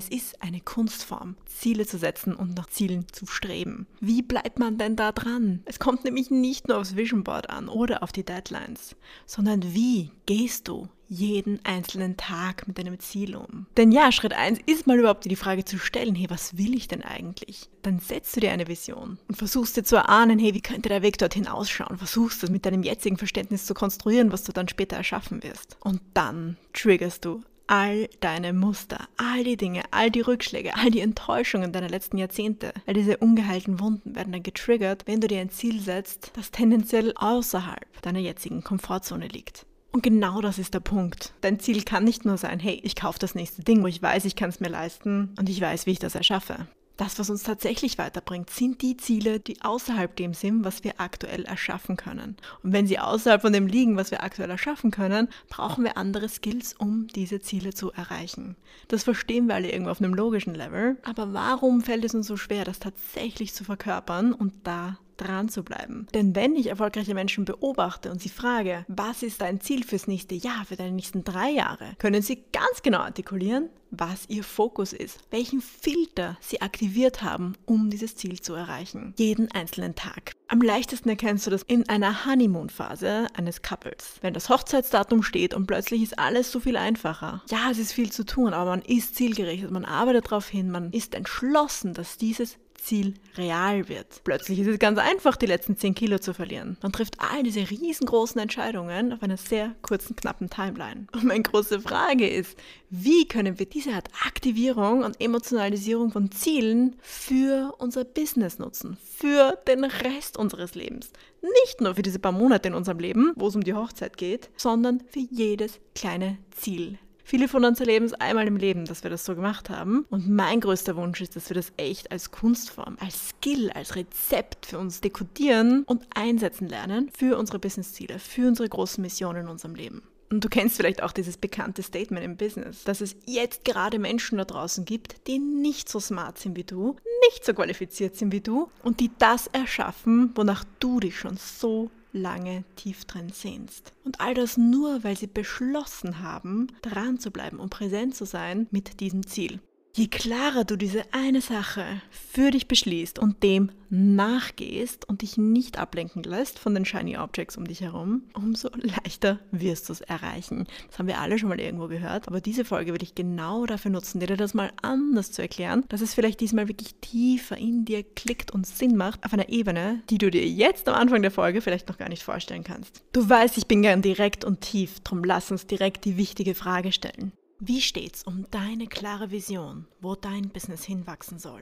Es ist eine Kunstform, Ziele zu setzen und nach Zielen zu streben. Wie bleibt man denn da dran? Es kommt nämlich nicht nur aufs Vision Board an oder auf die Deadlines, sondern wie gehst du jeden einzelnen Tag mit deinem Ziel um? Denn ja, Schritt 1 ist mal überhaupt die Frage zu stellen, hey, was will ich denn eigentlich? Dann setzt du dir eine Vision und versuchst dir zu erahnen, hey, wie könnte der Weg dorthin ausschauen? Versuchst es mit deinem jetzigen Verständnis zu konstruieren, was du dann später erschaffen wirst. Und dann triggerst du all deine Muster, all die Dinge, all die Rückschläge, all die Enttäuschungen deiner letzten Jahrzehnte, all diese ungeheilten Wunden werden dann getriggert, wenn du dir ein Ziel setzt, das tendenziell außerhalb deiner jetzigen Komfortzone liegt. Und genau das ist der Punkt. Dein Ziel kann nicht nur sein, hey, ich kaufe das nächste Ding, wo ich weiß, ich kann es mir leisten und ich weiß, wie ich das erschaffe das, was uns tatsächlich weiterbringt, sind die Ziele, die außerhalb dem sind, was wir aktuell erschaffen können. Und wenn sie außerhalb von dem liegen, was wir aktuell erschaffen können, brauchen wir andere Skills, um diese Ziele zu erreichen. Das verstehen wir alle irgendwo auf einem logischen Level. Aber warum fällt es uns so schwer, das tatsächlich zu verkörpern und da dran zu bleiben. Denn wenn ich erfolgreiche Menschen beobachte und sie frage, was ist dein Ziel fürs nächste Jahr, für deine nächsten drei Jahre, können sie ganz genau artikulieren, was ihr Fokus ist, welchen Filter sie aktiviert haben, um dieses Ziel zu erreichen. Jeden einzelnen Tag. Am leichtesten erkennst du das in einer Honeymoon-Phase eines Couples. Wenn das Hochzeitsdatum steht und plötzlich ist alles so viel einfacher. Ja, es ist viel zu tun, aber man ist zielgerichtet, man arbeitet darauf hin, man ist entschlossen, dass dieses Ziel real wird. Plötzlich ist es ganz einfach, die letzten 10 Kilo zu verlieren. Man trifft all diese riesengroßen Entscheidungen auf einer sehr kurzen, knappen Timeline. Und meine große Frage ist, wie können wir diese Art Aktivierung und Emotionalisierung von Zielen für unser Business nutzen? Für den Rest unseres Lebens. Nicht nur für diese paar Monate in unserem Leben, wo es um die Hochzeit geht, sondern für jedes kleine Ziel Viele von uns erleben es einmal im Leben, dass wir das so gemacht haben. Und mein größter Wunsch ist, dass wir das echt als Kunstform, als Skill, als Rezept für uns dekodieren und einsetzen lernen für unsere Businessziele, für unsere großen Missionen in unserem Leben. Und du kennst vielleicht auch dieses bekannte Statement im Business, dass es jetzt gerade Menschen da draußen gibt, die nicht so smart sind wie du, nicht so qualifiziert sind wie du und die das erschaffen, wonach du dich schon so lange tief drin sehnst. Und all das nur, weil sie beschlossen haben, dran zu bleiben und präsent zu sein mit diesem Ziel. Je klarer du diese eine Sache für dich beschließt und dem nachgehst und dich nicht ablenken lässt von den Shiny Objects um dich herum, umso leichter wirst du es erreichen. Das haben wir alle schon mal irgendwo gehört, aber diese Folge will ich genau dafür nutzen, dir das mal anders zu erklären, dass es vielleicht diesmal wirklich tiefer in dir klickt und Sinn macht auf einer Ebene, die du dir jetzt am Anfang der Folge vielleicht noch gar nicht vorstellen kannst. Du weißt, ich bin gern direkt und tief, drum lass uns direkt die wichtige Frage stellen. Wie steht's um deine klare Vision, wo dein Business hinwachsen soll?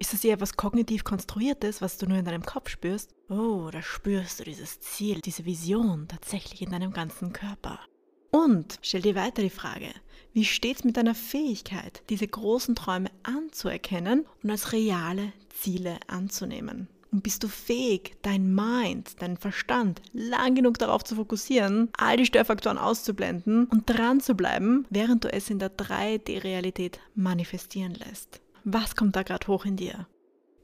Ist es eher was kognitiv konstruiertes, was du nur in deinem Kopf spürst? Oh, da spürst du dieses Ziel, diese Vision tatsächlich in deinem ganzen Körper. Und stell dir weiter die Frage, wie steht's mit deiner Fähigkeit, diese großen Träume anzuerkennen und als reale Ziele anzunehmen? Und bist du fähig, dein Mind, deinen Verstand lang genug darauf zu fokussieren, all die Störfaktoren auszublenden und dran zu bleiben, während du es in der 3D-Realität manifestieren lässt? Was kommt da gerade hoch in dir?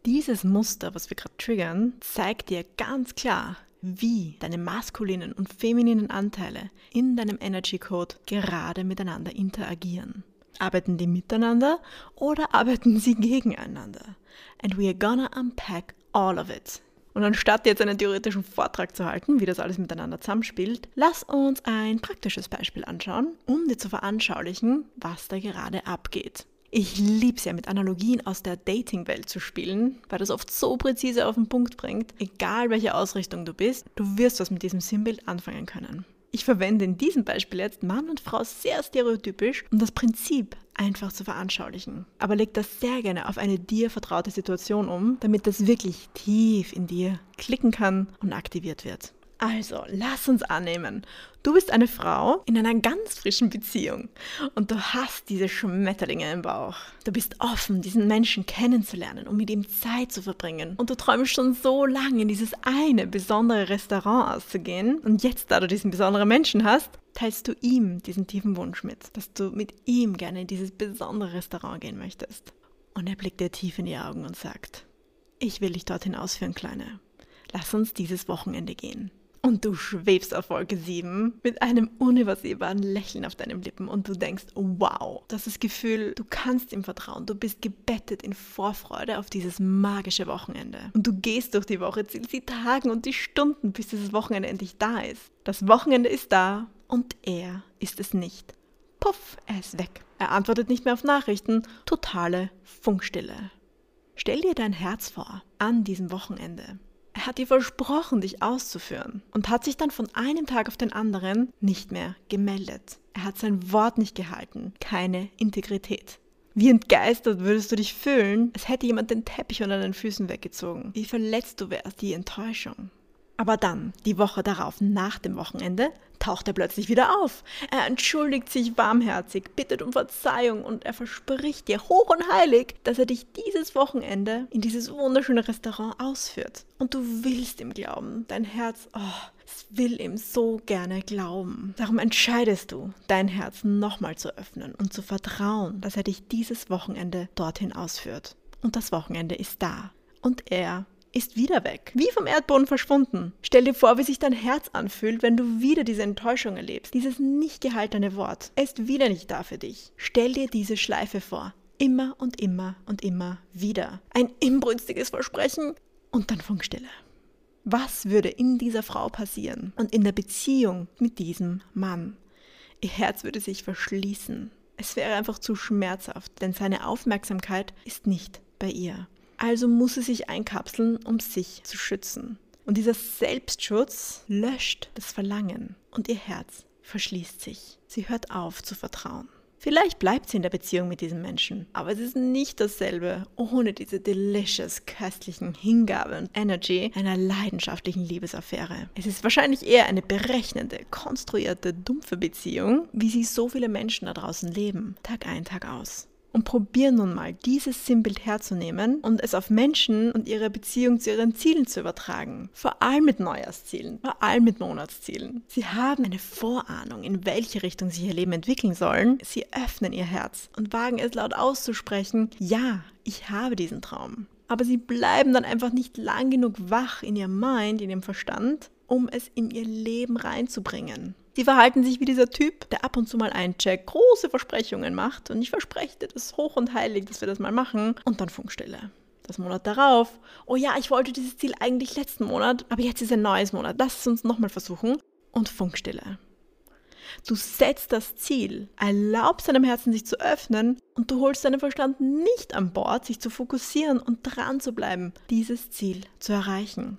Dieses Muster, was wir gerade triggern, zeigt dir ganz klar, wie deine maskulinen und femininen Anteile in deinem Energy Code gerade miteinander interagieren. Arbeiten die miteinander oder arbeiten sie gegeneinander? And we are gonna unpack all of it. Und anstatt jetzt einen theoretischen Vortrag zu halten, wie das alles miteinander zusammenspielt, lass uns ein praktisches Beispiel anschauen, um dir zu veranschaulichen, was da gerade abgeht. Ich liebe es ja, mit Analogien aus der Dating-Welt zu spielen, weil das oft so präzise auf den Punkt bringt. Egal welche Ausrichtung du bist, du wirst was mit diesem Sinnbild anfangen können. Ich verwende in diesem Beispiel jetzt Mann und Frau sehr stereotypisch, um das Prinzip einfach zu veranschaulichen. Aber leg das sehr gerne auf eine dir vertraute Situation um, damit das wirklich tief in dir klicken kann und aktiviert wird. Also, lass uns annehmen, du bist eine Frau in einer ganz frischen Beziehung und du hast diese Schmetterlinge im Bauch. Du bist offen, diesen Menschen kennenzulernen und mit ihm Zeit zu verbringen. Und du träumst schon so lange, in dieses eine besondere Restaurant auszugehen. Und jetzt, da du diesen besonderen Menschen hast, teilst du ihm diesen tiefen Wunsch mit, dass du mit ihm gerne in dieses besondere Restaurant gehen möchtest. Und er blickt dir tief in die Augen und sagt, ich will dich dorthin ausführen, Kleine. Lass uns dieses Wochenende gehen. Und du schwebst auf Wolke 7 mit einem unübersehbaren Lächeln auf deinen Lippen und du denkst, wow, das ist das Gefühl, du kannst ihm vertrauen, du bist gebettet in Vorfreude auf dieses magische Wochenende. Und du gehst durch die Woche, zählst die Tagen und die Stunden, bis dieses Wochenende endlich da ist. Das Wochenende ist da und er ist es nicht. Puff, er ist weg. Er antwortet nicht mehr auf Nachrichten. Totale Funkstille. Stell dir dein Herz vor an diesem Wochenende. Er hat dir versprochen, dich auszuführen und hat sich dann von einem Tag auf den anderen nicht mehr gemeldet. Er hat sein Wort nicht gehalten, keine Integrität. Wie entgeistert würdest du dich fühlen, als hätte jemand den Teppich unter deinen Füßen weggezogen. Wie verletzt du wärst, die Enttäuschung. Aber dann, die Woche darauf, nach dem Wochenende, taucht er plötzlich wieder auf. Er entschuldigt sich warmherzig, bittet um Verzeihung und er verspricht dir hoch und heilig, dass er dich dieses Wochenende in dieses wunderschöne Restaurant ausführt. Und du willst ihm glauben. Dein Herz, oh, es will ihm so gerne glauben. Darum entscheidest du, dein Herz nochmal zu öffnen und zu vertrauen, dass er dich dieses Wochenende dorthin ausführt. Und das Wochenende ist da. Und er ist wieder weg. Wie vom Erdboden verschwunden. Stell dir vor, wie sich dein Herz anfühlt, wenn du wieder diese Enttäuschung erlebst. Dieses nicht gehaltene Wort. Er ist wieder nicht da für dich. Stell dir diese Schleife vor. Immer und immer und immer wieder. Ein inbrünstiges Versprechen und dann Funkstille. Was würde in dieser Frau passieren und in der Beziehung mit diesem Mann? Ihr Herz würde sich verschließen. Es wäre einfach zu schmerzhaft, denn seine Aufmerksamkeit ist nicht bei ihr. Also muss sie sich einkapseln, um sich zu schützen. Und dieser Selbstschutz löscht das Verlangen und ihr Herz verschließt sich. Sie hört auf zu vertrauen. Vielleicht bleibt sie in der Beziehung mit diesem Menschen, aber es ist nicht dasselbe ohne diese delicious, köstlichen Hingabe und Energy einer leidenschaftlichen Liebesaffäre. Es ist wahrscheinlich eher eine berechnende, konstruierte, dumpfe Beziehung, wie sie so viele Menschen da draußen leben, Tag ein, Tag aus und probier nun mal, dieses Sinnbild herzunehmen und es auf Menschen und ihre Beziehung zu ihren Zielen zu übertragen. Vor allem mit Neujahrszielen, vor allem mit Monatszielen. Sie haben eine Vorahnung, in welche Richtung sie ihr Leben entwickeln sollen. Sie öffnen ihr Herz und wagen es laut auszusprechen, ja, ich habe diesen Traum. Aber sie bleiben dann einfach nicht lang genug wach in ihrem Mind, in ihrem Verstand, um es in ihr Leben reinzubringen. Sie verhalten sich wie dieser Typ, der ab und zu mal eincheckt, große Versprechungen macht und ich verspreche dir das hoch und heilig, dass wir das mal machen und dann Funkstille. Das Monat darauf, oh ja, ich wollte dieses Ziel eigentlich letzten Monat, aber jetzt ist ein neues Monat, lass es uns nochmal versuchen und Funkstille. Du setzt das Ziel, erlaubst deinem Herzen sich zu öffnen und du holst deinen Verstand nicht an Bord, sich zu fokussieren und dran zu bleiben, dieses Ziel zu erreichen.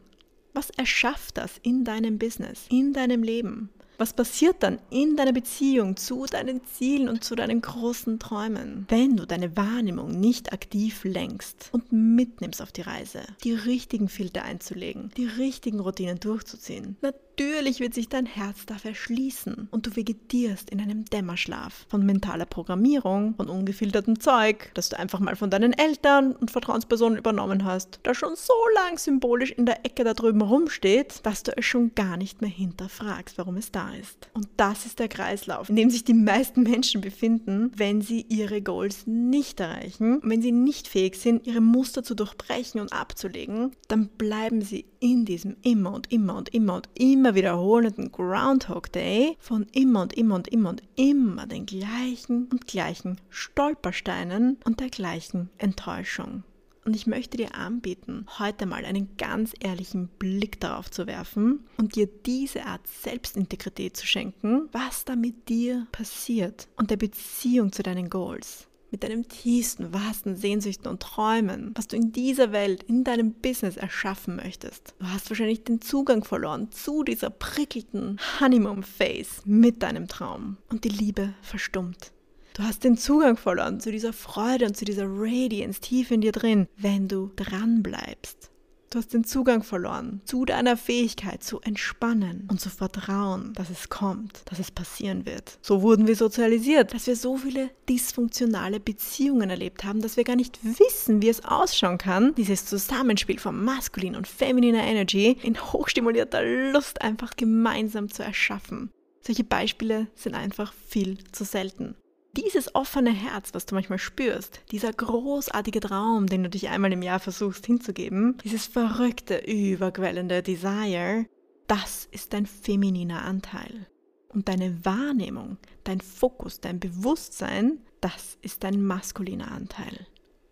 Was erschafft das in deinem Business, in deinem Leben? Was passiert dann in deiner Beziehung zu deinen Zielen und zu deinen großen Träumen, wenn du deine Wahrnehmung nicht aktiv lenkst und mitnimmst auf die Reise, die richtigen Filter einzulegen, die richtigen Routinen durchzuziehen? Natürlich wird sich dein Herz da verschließen und du vegetierst in einem Dämmerschlaf von mentaler Programmierung, von ungefiltertem Zeug, das du einfach mal von deinen Eltern und Vertrauenspersonen übernommen hast, das schon so lang symbolisch in der Ecke da drüben rumsteht, dass du es schon gar nicht mehr hinterfragst, warum es da ist. Und das ist der Kreislauf, in dem sich die meisten Menschen befinden, wenn sie ihre Goals nicht erreichen. Wenn sie nicht fähig sind, ihre Muster zu durchbrechen und abzulegen, dann bleiben sie in diesem immer und immer und immer und immer wiederholenden Groundhog Day von immer und immer und immer und immer den gleichen und gleichen Stolpersteinen und der gleichen Enttäuschung. Und ich möchte dir anbieten, heute mal einen ganz ehrlichen Blick darauf zu werfen und dir diese Art Selbstintegrität zu schenken, was da mit dir passiert und der Beziehung zu deinen Goals mit deinen tiefsten, wahrsten Sehnsüchten und Träumen, was du in dieser Welt, in deinem Business erschaffen möchtest. Du hast wahrscheinlich den Zugang verloren zu dieser prickelnden Honeymoon-Phase mit deinem Traum und die Liebe verstummt. Du hast den Zugang verloren zu dieser Freude und zu dieser Radiance tief in dir drin, wenn du dran bleibst. Du hast den Zugang verloren zu deiner Fähigkeit zu entspannen und zu vertrauen, dass es kommt, dass es passieren wird. So wurden wir sozialisiert, dass wir so viele dysfunktionale Beziehungen erlebt haben, dass wir gar nicht wissen, wie es ausschauen kann, dieses Zusammenspiel von maskulin und femininer Energy in hochstimulierter Lust einfach gemeinsam zu erschaffen. Solche Beispiele sind einfach viel zu selten dieses offene Herz, was du manchmal spürst, dieser großartige Traum, den du dich einmal im Jahr versuchst hinzugeben, dieses verrückte, überquellende Desire, das ist dein femininer Anteil. Und deine Wahrnehmung, dein Fokus, dein Bewusstsein, das ist dein maskuliner Anteil.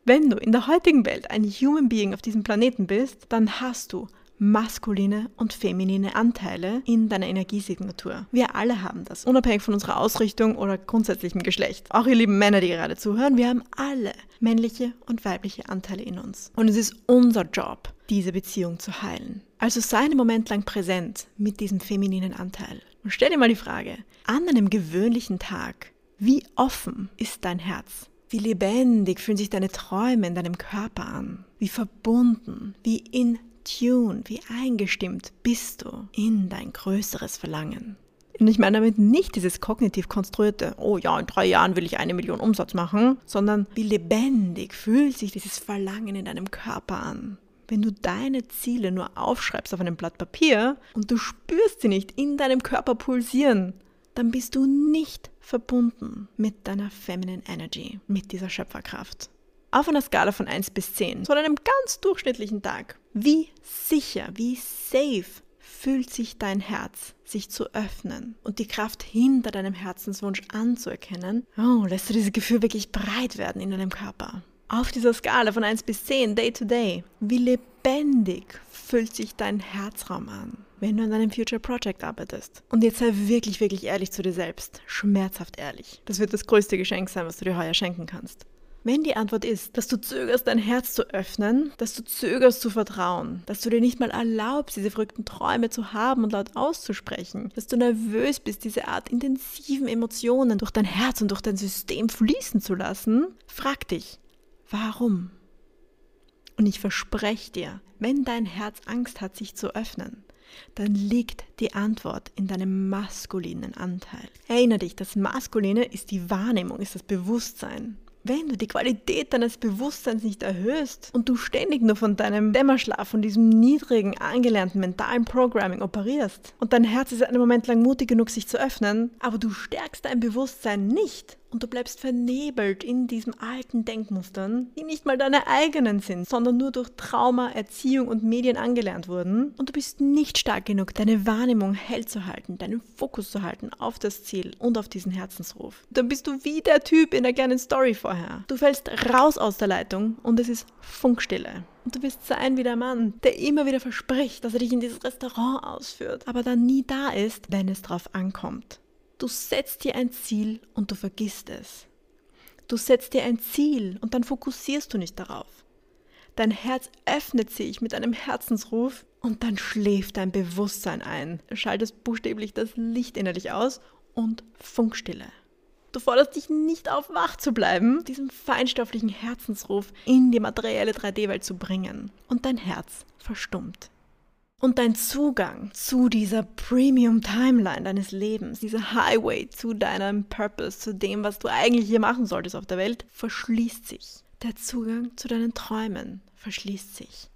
Wenn du in der heutigen Welt ein Human Being auf diesem Planeten bist, dann hast du maskuline und feminine Anteile in deiner Energiesignatur. Wir alle haben das, unabhängig von unserer Ausrichtung oder grundsätzlichem Geschlecht. Auch ihr lieben Männer, die gerade zuhören, wir haben alle männliche und weibliche Anteile in uns. Und es ist unser Job, diese Beziehung zu heilen. Also sei einen Moment lang präsent mit diesem femininen Anteil. Und stell dir mal die Frage, an einem gewöhnlichen Tag, wie offen ist dein Herz? Wie lebendig fühlen sich deine Träume in deinem Körper an? Wie verbunden, wie in tune, wie eingestimmt bist du in dein größeres Verlangen. Und ich meine damit nicht dieses kognitiv konstruierte, oh ja, in drei Jahren will ich eine Million Umsatz machen, sondern wie lebendig fühlt sich dieses Verlangen in deinem Körper an. Wenn du deine Ziele nur aufschreibst auf einem Blatt Papier und du spürst sie nicht in deinem Körper pulsieren, dann bist du nicht verbunden mit deiner Feminine Energy, mit dieser Schöpferkraft auf einer Skala von 1 bis 10, so an einem ganz durchschnittlichen Tag, wie sicher, wie safe fühlt sich dein Herz, sich zu öffnen und die Kraft hinter deinem Herzenswunsch anzuerkennen, oh, lässt du dieses Gefühl wirklich breit werden in deinem Körper. Auf dieser Skala von 1 bis 10, Day to Day, wie lebendig fühlt sich dein Herzraum an, wenn du an deinem Future Project arbeitest. Und jetzt sei wirklich, wirklich ehrlich zu dir selbst, schmerzhaft ehrlich. Das wird das größte Geschenk sein, was du dir heuer schenken kannst. Wenn die Antwort ist, dass du zögerst, dein Herz zu öffnen, dass du zögerst zu vertrauen, dass du dir nicht mal erlaubst, diese verrückten Träume zu haben und laut auszusprechen, dass du nervös bist, diese Art intensiven Emotionen durch dein Herz und durch dein System fließen zu lassen, frag dich, warum? Und ich verspreche dir, wenn dein Herz Angst hat, sich zu öffnen, dann liegt die Antwort in deinem maskulinen Anteil. Erinnere dich, das Maskuline ist die Wahrnehmung, ist das Bewusstsein. Wenn du die Qualität deines Bewusstseins nicht erhöhst und du ständig nur von deinem Dämmerschlaf, von diesem niedrigen, angelernten mentalen Programming operierst und dein Herz ist einen Moment lang mutig genug, sich zu öffnen, aber du stärkst dein Bewusstsein nicht, und du bleibst vernebelt in diesen alten Denkmustern, die nicht mal deine eigenen sind, sondern nur durch Trauma, Erziehung und Medien angelernt wurden. Und du bist nicht stark genug, deine Wahrnehmung hell zu halten, deinen Fokus zu halten auf das Ziel und auf diesen Herzensruf. Dann bist du wie der Typ in der kleinen Story vorher. Du fällst raus aus der Leitung und es ist Funkstille. Und du wirst sein wie der Mann, der immer wieder verspricht, dass er dich in dieses Restaurant ausführt, aber dann nie da ist, wenn es drauf ankommt. Du setzt dir ein Ziel und du vergisst es. Du setzt dir ein Ziel und dann fokussierst du nicht darauf. Dein Herz öffnet sich mit einem Herzensruf und dann schläft dein Bewusstsein ein. Schaltest buchstäblich das Licht innerlich aus und Funkstille. Du forderst dich nicht auf, wach zu bleiben, diesen feinstofflichen Herzensruf in die materielle 3D-Welt zu bringen. Und dein Herz verstummt. Und dein Zugang zu dieser Premium Timeline deines Lebens, dieser Highway zu deinem Purpose, zu dem, was du eigentlich hier machen solltest auf der Welt, verschließt sich. Der Zugang zu deinen Träumen verschließt sich.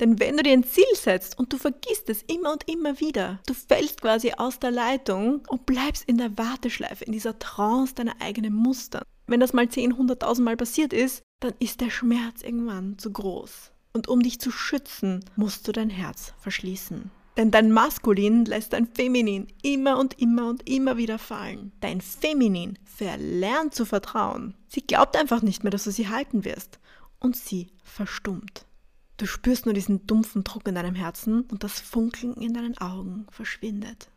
Denn wenn du dir ein Ziel setzt und du vergisst es immer und immer wieder, du fällst quasi aus der Leitung und bleibst in der Warteschleife, in dieser Trance deiner eigenen Muster. Wenn das mal 10, 100.000 Mal passiert ist, dann ist der Schmerz irgendwann zu groß. Und um dich zu schützen, musst du dein Herz verschließen. Denn dein Maskulin lässt dein Feminin immer und immer und immer wieder fallen. Dein Feminin verlernt zu vertrauen. Sie glaubt einfach nicht mehr, dass du sie halten wirst. Und sie verstummt. Du spürst nur diesen dumpfen Druck in deinem Herzen und das Funkeln in deinen Augen verschwindet.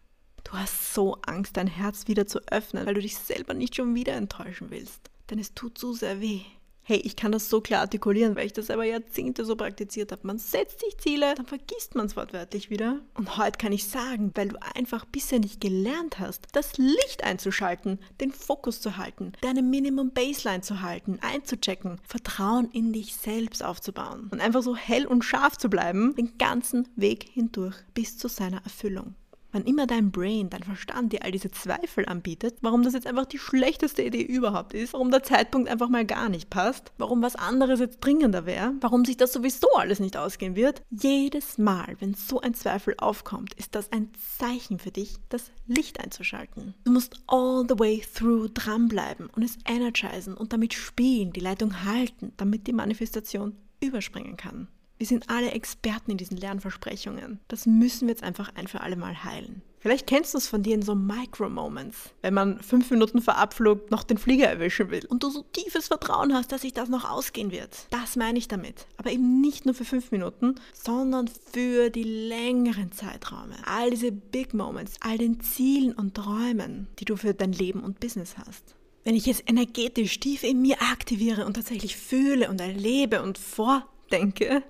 Du hast so Angst, dein Herz wieder zu öffnen, weil du dich selber nicht schon wieder enttäuschen willst. Denn es tut so sehr weh hey, ich kann das so klar artikulieren, weil ich das selber Jahrzehnte so praktiziert habe. Man setzt sich Ziele, dann vergisst man es wortwörtlich wieder. Und heute kann ich sagen, weil du einfach bisher nicht gelernt hast, das Licht einzuschalten, den Fokus zu halten, deine Minimum Baseline zu halten, einzuchecken, Vertrauen in dich selbst aufzubauen und einfach so hell und scharf zu bleiben, den ganzen Weg hindurch bis zu seiner Erfüllung. Wann immer dein Brain, dein Verstand dir all diese Zweifel anbietet, warum das jetzt einfach die schlechteste Idee überhaupt ist, warum der Zeitpunkt einfach mal gar nicht passt, warum was anderes jetzt dringender wäre, warum sich das sowieso alles nicht ausgehen wird, jedes Mal, wenn so ein Zweifel aufkommt, ist das ein Zeichen für dich, das Licht einzuschalten. Du musst all the way through dranbleiben und es energisen und damit spielen, die Leitung halten, damit die Manifestation überspringen kann. Wir sind alle Experten in diesen Lernversprechungen. Das müssen wir jetzt einfach ein für alle Mal heilen. Vielleicht kennst du es von dir in so Micro-Moments, wenn man fünf Minuten vor Abflug noch den Flieger erwischen will und du so tiefes Vertrauen hast, dass sich das noch ausgehen wird. Das meine ich damit. Aber eben nicht nur für fünf Minuten, sondern für die längeren Zeiträume. All diese Big Moments, all den Zielen und Träumen, die du für dein Leben und Business hast. Wenn ich es energetisch tief in mir aktiviere und tatsächlich fühle und erlebe und vor denke,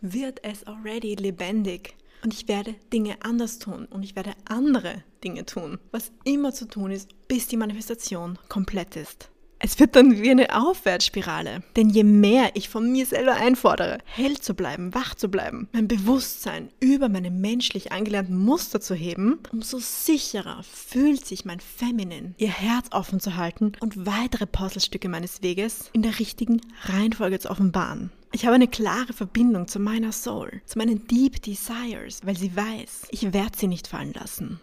wird es already lebendig. Und ich werde Dinge anders tun und ich werde andere Dinge tun, was immer zu tun ist, bis die Manifestation komplett ist. Es wird dann wie eine Aufwärtsspirale. Denn je mehr ich von mir selber einfordere, hell zu bleiben, wach zu bleiben, mein Bewusstsein über meine menschlich angelernten Muster zu heben, umso sicherer fühlt sich mein Feminin, ihr Herz offen zu halten und weitere Puzzlestücke meines Weges in der richtigen Reihenfolge zu offenbaren. Ich habe eine klare Verbindung zu meiner Soul, zu meinen Deep Desires, weil sie weiß, ich werde sie nicht fallen lassen.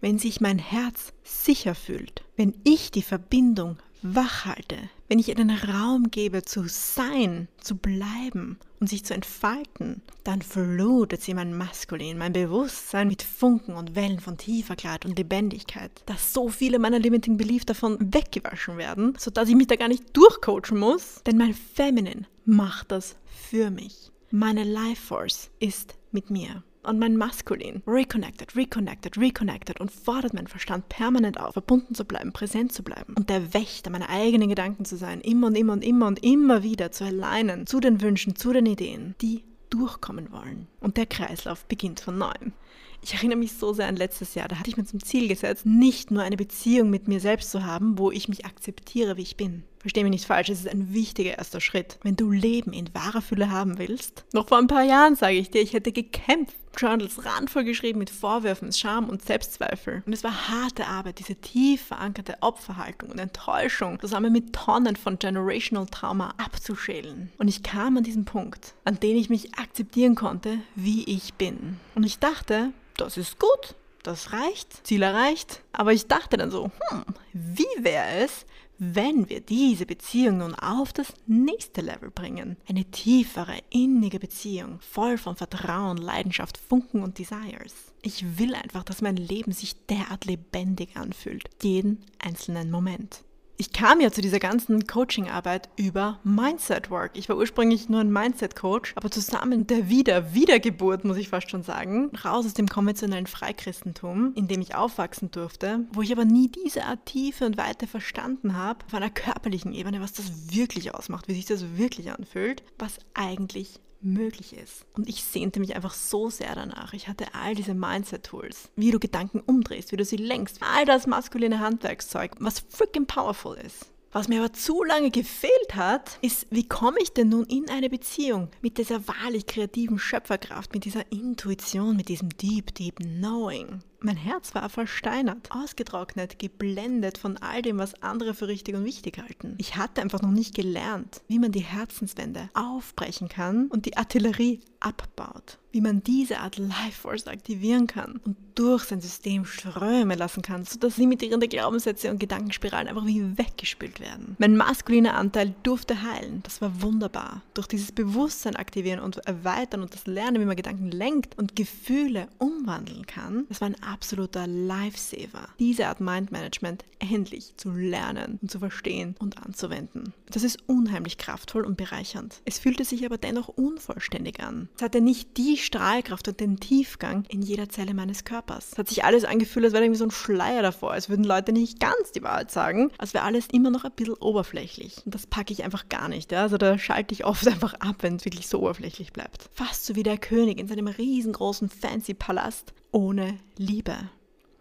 Wenn sich mein Herz sicher fühlt, wenn ich die Verbindung wach halte, wenn ich ihr den Raum gebe zu sein, zu bleiben und sich zu entfalten, dann flutet sie mein Maskulin, mein Bewusstsein mit Funken und Wellen von tiefer Klarheit und Lebendigkeit, dass so viele meiner Limiting Beliefs davon weggewaschen werden, sodass ich mich da gar nicht durchcoachen muss, denn mein Feminine macht das für mich. Meine Life Force ist mit mir und mein Maskulin reconnected, reconnected, reconnected und fordert meinen Verstand permanent auf, verbunden zu bleiben, präsent zu bleiben und der Wächter meiner eigenen Gedanken zu sein, immer und immer und immer und immer wieder zu alignen zu den Wünschen, zu den Ideen, die durchkommen wollen. Und der Kreislauf beginnt von neuem. Ich erinnere mich so sehr an letztes Jahr, da hatte ich mir zum Ziel gesetzt, nicht nur eine Beziehung mit mir selbst zu haben, wo ich mich akzeptiere, wie ich bin. Versteh mich nicht falsch, es ist ein wichtiger erster Schritt. Wenn du Leben in wahrer Fülle haben willst, noch vor ein paar Jahren sage ich dir, ich hätte gekämpft, Journals randvoll geschrieben mit Vorwürfen, Scham und Selbstzweifel. Und es war harte Arbeit, diese tief verankerte Opferhaltung und Enttäuschung zusammen mit Tonnen von Generational Trauma abzuschälen. Und ich kam an diesen Punkt, an den ich mich akzeptieren konnte, wie ich bin. Und ich dachte, das ist gut, das reicht, Ziel erreicht. Aber ich dachte dann so, hm, wie wäre es, wenn wir diese Beziehung nun auf das nächste Level bringen? Eine tiefere, innige Beziehung, voll von Vertrauen, Leidenschaft, Funken und Desires. Ich will einfach, dass mein Leben sich derart lebendig anfühlt, jeden einzelnen Moment ich kam ja zu dieser ganzen Coaching-Arbeit über Mindset Work. Ich war ursprünglich nur ein Mindset-Coach, aber zusammen der Wieder Wiedergeburt, muss ich fast schon sagen, raus aus dem konventionellen Freichristentum, in dem ich aufwachsen durfte, wo ich aber nie diese Art Tiefe und Weite verstanden habe, auf einer körperlichen Ebene, was das wirklich ausmacht, wie sich das wirklich anfühlt, was eigentlich möglich ist. Und ich sehnte mich einfach so sehr danach. Ich hatte all diese Mindset-Tools, wie du Gedanken umdrehst, wie du sie lenkst, all das maskuline Handwerkszeug, was freaking powerful ist. Was mir aber zu lange gefehlt hat, ist, wie komme ich denn nun in eine Beziehung mit dieser wahrlich kreativen Schöpferkraft, mit dieser Intuition, mit diesem Deep, Deep Knowing? Mein Herz war versteinert, ausgetrocknet, geblendet von all dem, was andere für richtig und wichtig halten. Ich hatte einfach noch nicht gelernt, wie man die Herzenswände aufbrechen kann und die Artillerie abbaut wie man diese Art Life Force aktivieren kann und durch sein System strömen lassen kann, sodass limitierende Glaubenssätze und Gedankenspiralen einfach wie weggespült werden. Mein maskuliner Anteil durfte heilen. Das war wunderbar. Durch dieses Bewusstsein aktivieren und erweitern und das Lernen, wie man Gedanken lenkt und Gefühle umwandeln kann, das war ein absoluter Lifesaver. Diese Art Mindmanagement endlich zu lernen und zu verstehen und anzuwenden. Das ist unheimlich kraftvoll und bereichernd. Es fühlte sich aber dennoch unvollständig an. Es hatte nicht die Strahlkraft und den Tiefgang in jeder Zelle meines Körpers. Es hat sich alles angefühlt, als wäre irgendwie so ein Schleier davor, als würden Leute nicht ganz die Wahrheit sagen, als wäre alles immer noch ein bisschen oberflächlich. Und das packe ich einfach gar nicht. Ja? Also da schalte ich oft einfach ab, wenn es wirklich so oberflächlich bleibt. Fast so wie der König in seinem riesengroßen fancy Palast ohne Liebe.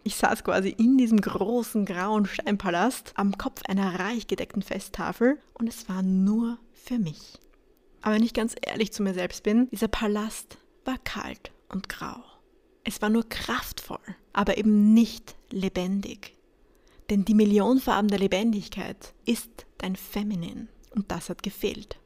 Ich saß quasi in diesem großen grauen Steinpalast am Kopf einer reich gedeckten Festtafel und es war nur für mich. Aber wenn ich ganz ehrlich zu mir selbst bin, dieser Palast war kalt und grau. Es war nur kraftvoll, aber eben nicht lebendig. Denn die Millionfarben der Lebendigkeit ist dein Feminin und das hat gefehlt.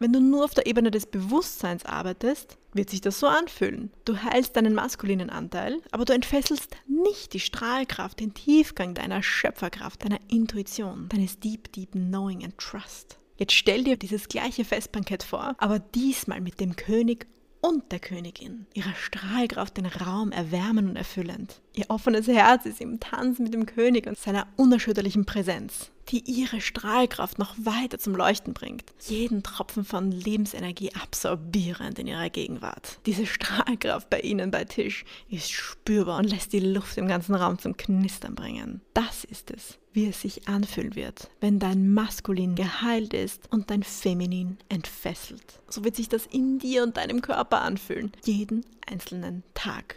Wenn du nur auf der Ebene des Bewusstseins arbeitest, wird sich das so anfühlen. Du heilst deinen maskulinen Anteil, aber du entfesselst nicht die Strahlkraft, den Tiefgang deiner Schöpferkraft, deiner Intuition, deines Deep, Deep Knowing and Trust. Jetzt stell dir dieses gleiche Festbankett vor, aber diesmal mit dem König und der Königin. Ihre Strahlkraft den Raum erwärmen und erfüllend. Ihr offenes Herz ist im Tanz mit dem König und seiner unerschütterlichen Präsenz, die ihre Strahlkraft noch weiter zum Leuchten bringt. Jeden Tropfen von Lebensenergie absorbierend in ihrer Gegenwart. Diese Strahlkraft bei ihnen bei Tisch ist spürbar und lässt die Luft im ganzen Raum zum Knistern bringen. Das ist es wie es sich anfühlen wird, wenn dein Maskulin geheilt ist und dein Feminin entfesselt. So wird sich das in dir und deinem Körper anfühlen, jeden einzelnen Tag.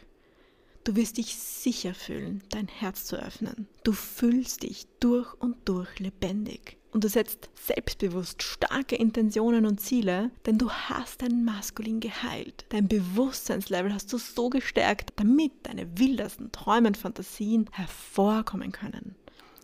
Du wirst dich sicher fühlen, dein Herz zu öffnen. Du fühlst dich durch und durch lebendig. Und du setzt selbstbewusst starke Intentionen und Ziele, denn du hast dein Maskulin geheilt. Dein Bewusstseinslevel hast du so gestärkt, damit deine wildesten Träume und Fantasien hervorkommen können.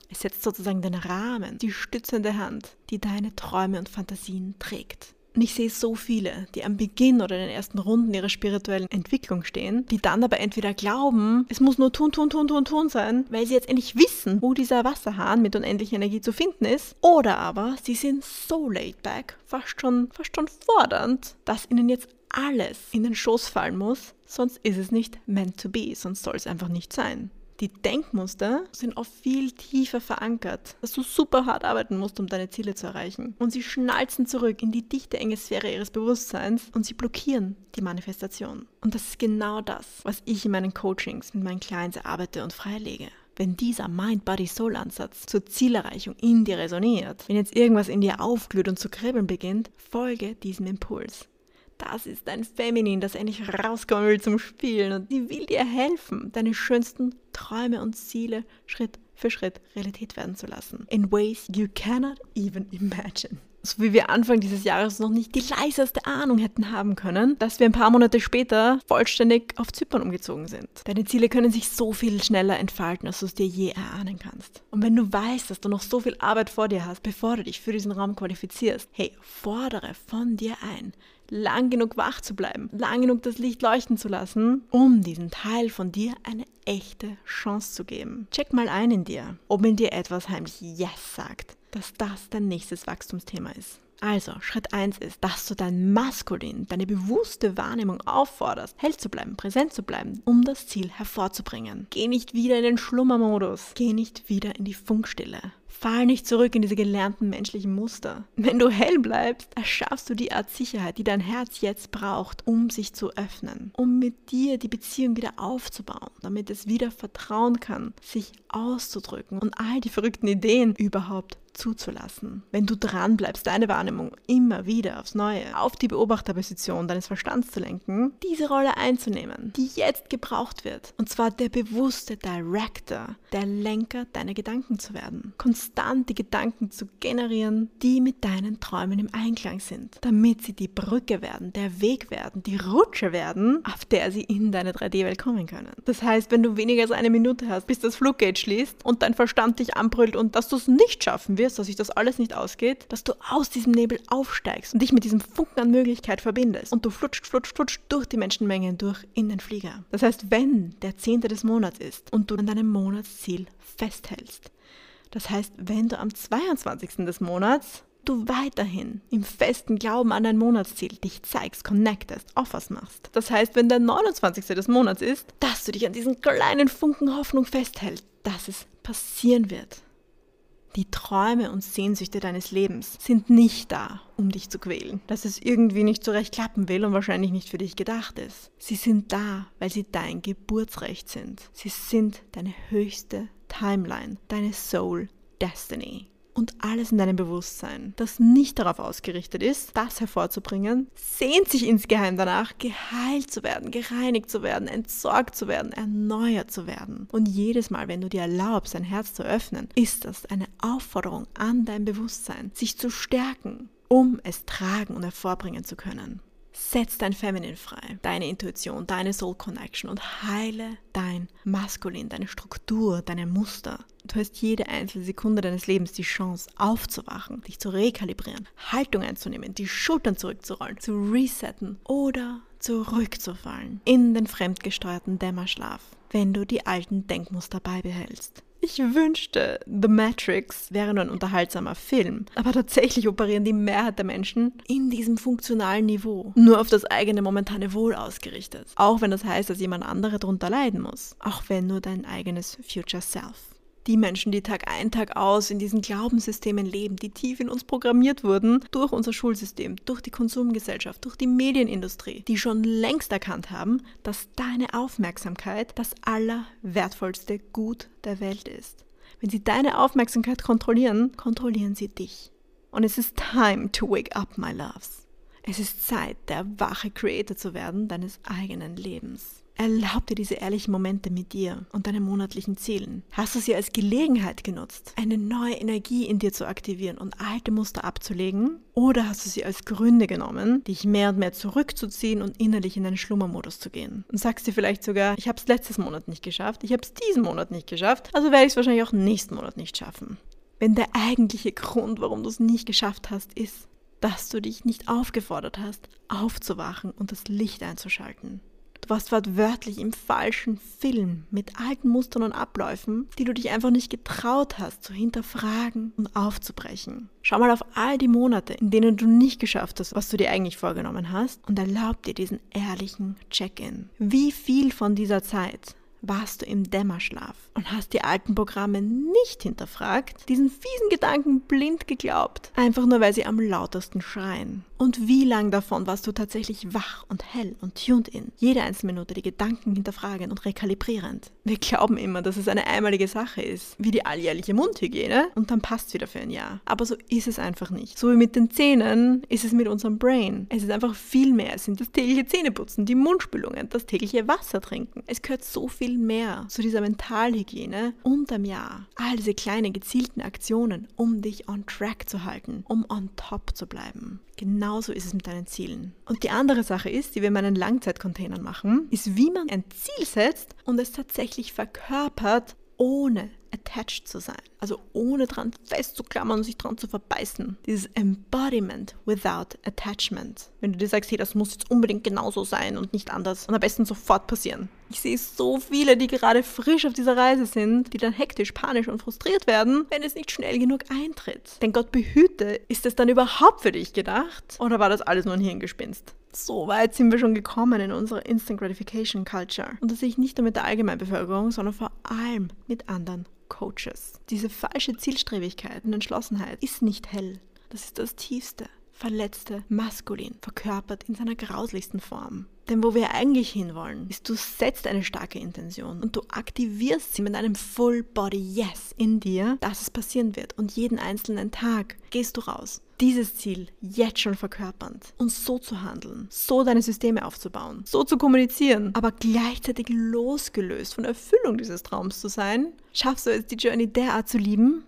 Es setzt sozusagen den Rahmen, die stützende Hand, die deine Träume und Fantasien trägt. Und ich sehe so viele, die am Beginn oder in den ersten Runden ihrer spirituellen Entwicklung stehen, die dann aber entweder glauben, es muss nur tun, tun, tun, tun, tun sein, weil sie jetzt endlich wissen, wo dieser Wasserhahn mit unendlicher Energie zu finden ist, oder aber sie sind so laid back, fast schon, fast schon fordernd, dass ihnen jetzt alles in den Schoß fallen muss, sonst ist es nicht meant to be, sonst soll es einfach nicht sein. Die Denkmuster sind oft viel tiefer verankert, dass du super hart arbeiten musst, um deine Ziele zu erreichen. Und sie schnalzen zurück in die dichte, enge Sphäre ihres Bewusstseins und sie blockieren die Manifestation. Und das ist genau das, was ich in meinen Coachings mit meinen Clients erarbeite und freilege. Wenn dieser Mind-Body-Soul-Ansatz zur Zielerreichung in dir resoniert, wenn jetzt irgendwas in dir aufglüht und zu kribbeln beginnt, folge diesem Impuls das ist dein Feminin, das endlich rauskommen will zum Spielen und die will dir helfen, deine schönsten Träume und Ziele Schritt für Schritt Realität werden zu lassen. In ways you cannot even imagine. So wie wir Anfang dieses Jahres noch nicht die leiseste Ahnung hätten haben können, dass wir ein paar Monate später vollständig auf Zypern umgezogen sind. Deine Ziele können sich so viel schneller entfalten, als du es dir je erahnen kannst. Und wenn du weißt, dass du noch so viel Arbeit vor dir hast, bevor du dich für diesen Raum qualifizierst, hey, fordere von dir ein, lang genug wach zu bleiben, lang genug das Licht leuchten zu lassen, um diesem Teil von dir eine echte Chance zu geben. Check mal ein in dir, ob in dir etwas heimlich Yes sagt, dass das dein nächstes Wachstumsthema ist. Also, Schritt 1 ist, dass du dein Maskulin, deine bewusste Wahrnehmung aufforderst, hell zu bleiben, präsent zu bleiben, um das Ziel hervorzubringen. Geh nicht wieder in den Schlummermodus. Geh nicht wieder in die Funkstille. Fall nicht zurück in diese gelernten menschlichen Muster. Wenn du hell bleibst, erschaffst du die Art Sicherheit, die dein Herz jetzt braucht, um sich zu öffnen, um mit dir die Beziehung wieder aufzubauen, damit es wieder vertrauen kann, sich auszudrücken und all die verrückten Ideen überhaupt zuzulassen. Wenn du dran bleibst, deine Wahrnehmung immer wieder aufs Neue auf die Beobachterposition deines Verstands zu lenken, diese Rolle einzunehmen, die jetzt gebraucht wird. Und zwar der bewusste Director, der Lenker deiner Gedanken zu werden. Konstant die Gedanken zu generieren, die mit deinen Träumen im Einklang sind, damit sie die Brücke werden, der Weg werden, die Rutsche werden, auf der sie in deine 3D-Welt kommen können. Das heißt, wenn du weniger als eine Minute hast, bis das Fluggate schließt und dein Verstand dich anbrüllt und dass du es nicht schaffen wirst, dass sich das alles nicht ausgeht, dass du aus diesem Nebel aufsteigst und dich mit diesem Funken an Möglichkeit verbindest und du flutscht, flutscht, flutscht durch die Menschenmengen durch in den Flieger. Das heißt, wenn der 10. des Monats ist und du an deinem Monatsziel festhältst, das heißt, wenn du am 22. des Monats du weiterhin im festen Glauben an dein Monatsziel dich zeigst, connectest, Offers machst. Das heißt, wenn der 29. des Monats ist, dass du dich an diesen kleinen Funken Hoffnung festhältst, dass es passieren wird. Die Träume und Sehnsüchte deines Lebens sind nicht da, um dich zu quälen, dass es irgendwie nicht so recht klappen will und wahrscheinlich nicht für dich gedacht ist. Sie sind da, weil sie dein Geburtsrecht sind. Sie sind deine höchste Timeline, deine Soul Destiny und alles in deinem Bewusstsein, das nicht darauf ausgerichtet ist, das hervorzubringen, sehnt sich insgeheim danach, geheilt zu werden, gereinigt zu werden, entsorgt zu werden, erneuert zu werden. Und jedes Mal, wenn du dir erlaubst, dein Herz zu öffnen, ist das eine Aufforderung an dein Bewusstsein, sich zu stärken, um es tragen und hervorbringen zu können. Setz dein Feminin frei, deine Intuition, deine Soul Connection und heile dein Maskulin, deine Struktur, deine Muster. Du hast jede einzelne Sekunde deines Lebens die Chance aufzuwachen, dich zu rekalibrieren, Haltung einzunehmen, die Schultern zurückzurollen, zu resetten oder zurückzufallen in den fremdgesteuerten Dämmerschlaf, wenn du die alten Denkmuster beibehältst. Ich wünschte, The Matrix wäre nur ein unterhaltsamer Film, aber tatsächlich operieren die Mehrheit der Menschen in diesem funktionalen Niveau, nur auf das eigene momentane Wohl ausgerichtet. Auch wenn das heißt, dass jemand andere darunter leiden muss. Auch wenn nur dein eigenes Future Self die Menschen, die Tag ein, Tag aus in diesen Glaubenssystemen leben, die tief in uns programmiert wurden durch unser Schulsystem, durch die Konsumgesellschaft, durch die Medienindustrie, die schon längst erkannt haben, dass deine Aufmerksamkeit das allerwertvollste Gut der Welt ist. Wenn sie deine Aufmerksamkeit kontrollieren, kontrollieren sie dich. Und es ist time to wake up, my loves. Es ist Zeit, der wache Creator zu werden deines eigenen Lebens. Erlaub dir diese ehrlichen Momente mit dir und deinen monatlichen Zielen. Hast du sie als Gelegenheit genutzt, eine neue Energie in dir zu aktivieren und alte Muster abzulegen? Oder hast du sie als Gründe genommen, dich mehr und mehr zurückzuziehen und innerlich in einen Schlummermodus zu gehen? Und sagst dir vielleicht sogar, ich habe es letztes Monat nicht geschafft, ich habe es diesen Monat nicht geschafft, also werde ich es wahrscheinlich auch nächsten Monat nicht schaffen. Wenn der eigentliche Grund, warum du es nicht geschafft hast, ist, dass du dich nicht aufgefordert hast, aufzuwachen und das Licht einzuschalten. Du warst wortwörtlich im falschen Film mit alten Mustern und Abläufen, die du dich einfach nicht getraut hast zu hinterfragen und aufzubrechen. Schau mal auf all die Monate, in denen du nicht geschafft hast, was du dir eigentlich vorgenommen hast und erlaub dir diesen ehrlichen Check-in. Wie viel von dieser Zeit warst du im Dämmerschlaf und hast die alten Programme nicht hinterfragt, diesen fiesen Gedanken blind geglaubt, einfach nur weil sie am lautesten schreien. Und wie lang davon warst du tatsächlich wach und hell und tuned in, jede einzelne Minute die Gedanken hinterfragend und rekalibrierend. Wir glauben immer, dass es eine einmalige Sache ist, wie die alljährliche Mundhygiene und dann passt wieder für ein Jahr. Aber so ist es einfach nicht. So wie mit den Zähnen ist es mit unserem Brain. Es ist einfach viel mehr. Es sind das tägliche Zähneputzen, die Mundspülungen, das tägliche Wasser trinken. Es gehört so viel viel mehr zu dieser Mentalhygiene unterm Jahr. All diese kleinen gezielten Aktionen, um dich on track zu halten, um on top zu bleiben. Genauso ist es mit deinen Zielen. Und die andere Sache ist, die wir in meinen Langzeitcontainern machen, ist, wie man ein Ziel setzt und es tatsächlich verkörpert, ohne attached zu sein. Also ohne dran festzuklammern und sich dran zu verbeißen. Dieses Embodiment without attachment. Wenn du dir sagst, hey, das muss jetzt unbedingt genauso sein und nicht anders und am besten sofort passieren. Ich sehe so viele, die gerade frisch auf dieser Reise sind, die dann hektisch, panisch und frustriert werden, wenn es nicht schnell genug eintritt. Denn Gott behüte, ist es dann überhaupt für dich gedacht? Oder war das alles nur ein Hirngespinst? So weit sind wir schon gekommen in unserer Instant Gratification Culture. Und das sehe ich nicht nur mit der Allgemeinbevölkerung, sondern vor allem mit anderen Coaches. Diese falsche Zielstrebigkeit und Entschlossenheit ist nicht hell. Das ist das tiefste, verletzte Maskulin, verkörpert in seiner grauslichsten Form. Denn wo wir eigentlich hinwollen, ist, du setzt eine starke Intention und du aktivierst sie mit einem Full Body Yes in dir, dass es passieren wird. Und jeden einzelnen Tag gehst du raus. Dieses Ziel jetzt schon verkörpernd und so zu handeln, so deine Systeme aufzubauen, so zu kommunizieren, aber gleichzeitig losgelöst von der Erfüllung dieses Traums zu sein, schaffst du es, die Journey derart zu lieben,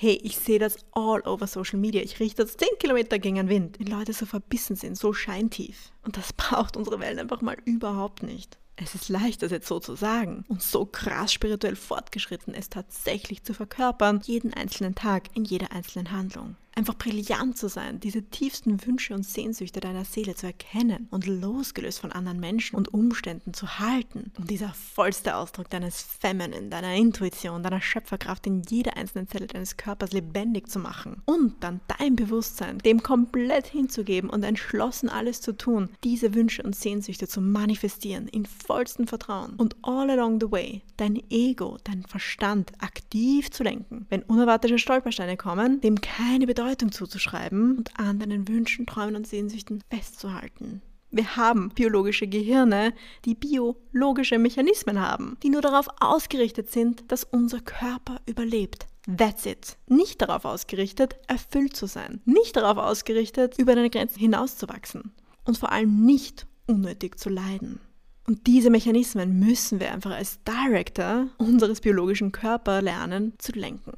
Hey, ich sehe das all over Social Media. Ich rieche das 10 Kilometer gegen den Wind. Wenn Leute so verbissen sind, so scheintief. Und das braucht unsere Welt einfach mal überhaupt nicht. Es ist leicht, das jetzt so zu sagen und so krass spirituell fortgeschritten, es tatsächlich zu verkörpern, jeden einzelnen Tag, in jeder einzelnen Handlung einfach brillant zu sein, diese tiefsten Wünsche und Sehnsüchte deiner Seele zu erkennen und losgelöst von anderen Menschen und Umständen zu halten. Und dieser vollste Ausdruck deines Feminine, deiner Intuition, deiner Schöpferkraft in jeder einzelnen Zelle deines Körpers lebendig zu machen. Und dann dein Bewusstsein dem komplett hinzugeben und entschlossen alles zu tun, diese Wünsche und Sehnsüchte zu manifestieren in vollstem Vertrauen. Und all along the way dein Ego, dein Verstand aktiv zu lenken. Wenn unerwartete Stolpersteine kommen, dem keine Bedeutung Bedeutung zuzuschreiben und an deinen Wünschen, Träumen und Sehnsüchten festzuhalten. Wir haben biologische Gehirne, die biologische Mechanismen haben, die nur darauf ausgerichtet sind, dass unser Körper überlebt. That's it. Nicht darauf ausgerichtet, erfüllt zu sein. Nicht darauf ausgerichtet, über deine Grenzen hinauszuwachsen. Und vor allem nicht unnötig zu leiden. Und diese Mechanismen müssen wir einfach als Director unseres biologischen Körpers lernen zu lenken.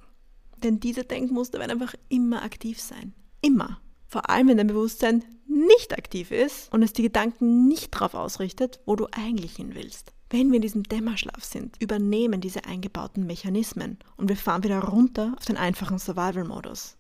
Denn diese Denkmuster werden einfach immer aktiv sein. Immer. Vor allem, wenn dein Bewusstsein nicht aktiv ist und es die Gedanken nicht darauf ausrichtet, wo du eigentlich hin willst. Wenn wir in diesem Dämmerschlaf sind, übernehmen diese eingebauten Mechanismen und wir fahren wieder runter auf den einfachen Survival-Modus.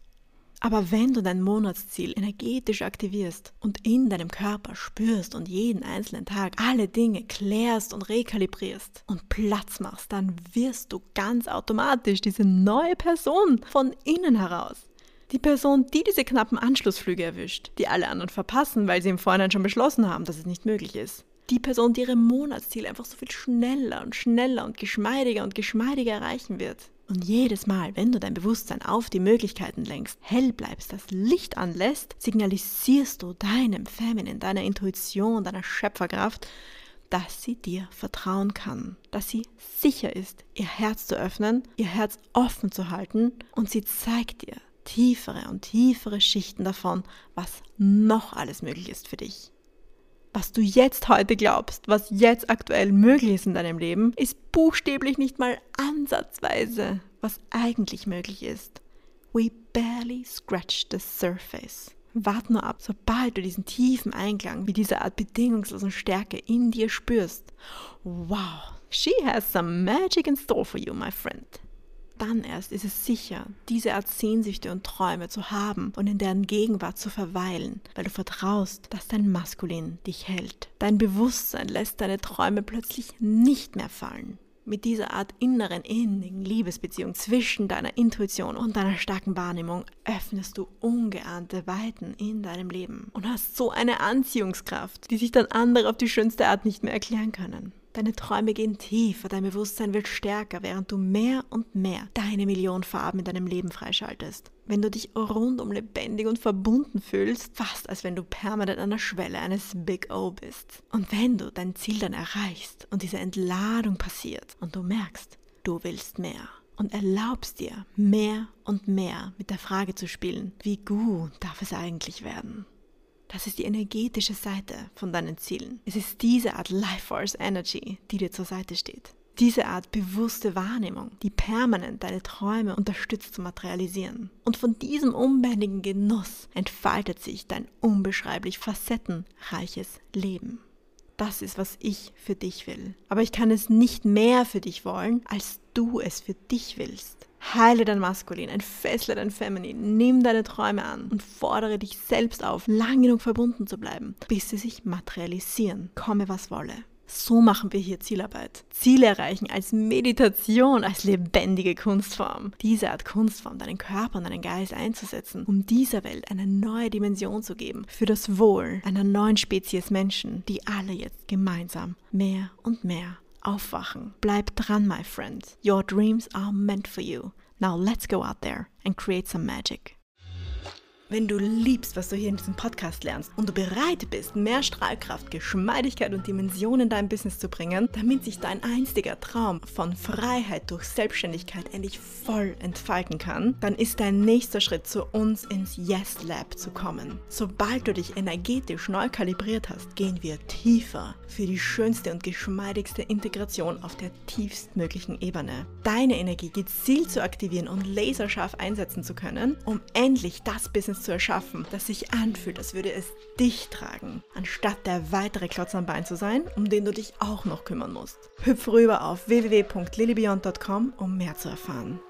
Aber wenn du dein Monatsziel energetisch aktivierst und in deinem Körper spürst und jeden einzelnen Tag alle Dinge klärst und rekalibrierst und Platz machst, dann wirst du ganz automatisch diese neue Person von innen heraus. Die Person, die diese knappen Anschlussflüge erwischt, die alle anderen verpassen, weil sie im Vorhinein schon beschlossen haben, dass es nicht möglich ist. Die Person, die ihre Monatsziele einfach so viel schneller und schneller und geschmeidiger und geschmeidiger erreichen wird. Und jedes Mal, wenn du dein Bewusstsein auf die Möglichkeiten lenkst, hell bleibst, das Licht anlässt, signalisierst du deinem Feminine, deiner Intuition, deiner Schöpferkraft, dass sie dir vertrauen kann, dass sie sicher ist, ihr Herz zu öffnen, ihr Herz offen zu halten und sie zeigt dir tiefere und tiefere Schichten davon, was noch alles möglich ist für dich was du jetzt heute glaubst, was jetzt aktuell möglich ist in deinem Leben, ist buchstäblich nicht mal ansatzweise, was eigentlich möglich ist. We barely scratch the surface. Wart nur ab, sobald du diesen tiefen Einklang wie diese Art bedingungslosen Stärke in dir spürst. Wow, she has some magic in store for you, my friend dann erst ist es sicher, diese Art Sehnsüchte und Träume zu haben und in deren Gegenwart zu verweilen, weil du vertraust, dass dein Maskulin dich hält. Dein Bewusstsein lässt deine Träume plötzlich nicht mehr fallen. Mit dieser Art inneren, innigen Liebesbeziehung zwischen deiner Intuition und deiner starken Wahrnehmung öffnest du ungeahnte Weiten in deinem Leben und hast so eine Anziehungskraft, die sich dann andere auf die schönste Art nicht mehr erklären können. Deine Träume gehen tiefer, dein Bewusstsein wird stärker, während du mehr und mehr deine Million Farben in deinem Leben freischaltest. Wenn du dich rundum lebendig und verbunden fühlst, fast als wenn du permanent an der Schwelle eines Big O bist. Und wenn du dein Ziel dann erreichst und diese Entladung passiert und du merkst, du willst mehr und erlaubst dir mehr und mehr mit der Frage zu spielen, wie gut darf es eigentlich werden? Das ist die energetische Seite von deinen Zielen. Es ist diese Art Life Force Energy, die dir zur Seite steht. Diese Art bewusste Wahrnehmung, die permanent deine Träume unterstützt zu materialisieren. Und von diesem unbändigen Genuss entfaltet sich dein unbeschreiblich facettenreiches Leben. Das ist, was ich für dich will. Aber ich kann es nicht mehr für dich wollen, als du es für dich willst. Heile dein Maskulin, entfessle dein Feminin, nimm deine Träume an und fordere dich selbst auf, lang genug verbunden zu bleiben, bis sie sich materialisieren, komme was wolle. So machen wir hier Zielarbeit. Ziele erreichen als Meditation, als lebendige Kunstform. Diese Art Kunstform, deinen Körper und deinen Geist einzusetzen, um dieser Welt eine neue Dimension zu geben, für das Wohl einer neuen Spezies Menschen, die alle jetzt gemeinsam mehr und mehr aufwachen. Bleib dran, my friend. Your dreams are meant for you. Now let's go out there and create some magic. Wenn du liebst, was du hier in diesem Podcast lernst und du bereit bist, mehr Strahlkraft, Geschmeidigkeit und Dimension in dein Business zu bringen, damit sich dein einstiger Traum von Freiheit durch Selbstständigkeit endlich voll entfalten kann, dann ist dein nächster Schritt zu uns ins Yes Lab zu kommen. Sobald du dich energetisch neu kalibriert hast, gehen wir tiefer für die schönste und geschmeidigste Integration auf der tiefstmöglichen Ebene. Deine Energie gezielt zu aktivieren und laserscharf einsetzen zu können, um endlich das Business zu erschaffen, das sich anfühlt, als würde es dich tragen, anstatt der weitere Klotz am Bein zu sein, um den du dich auch noch kümmern musst. Hüpf rüber auf www.lilybeyond.com, um mehr zu erfahren.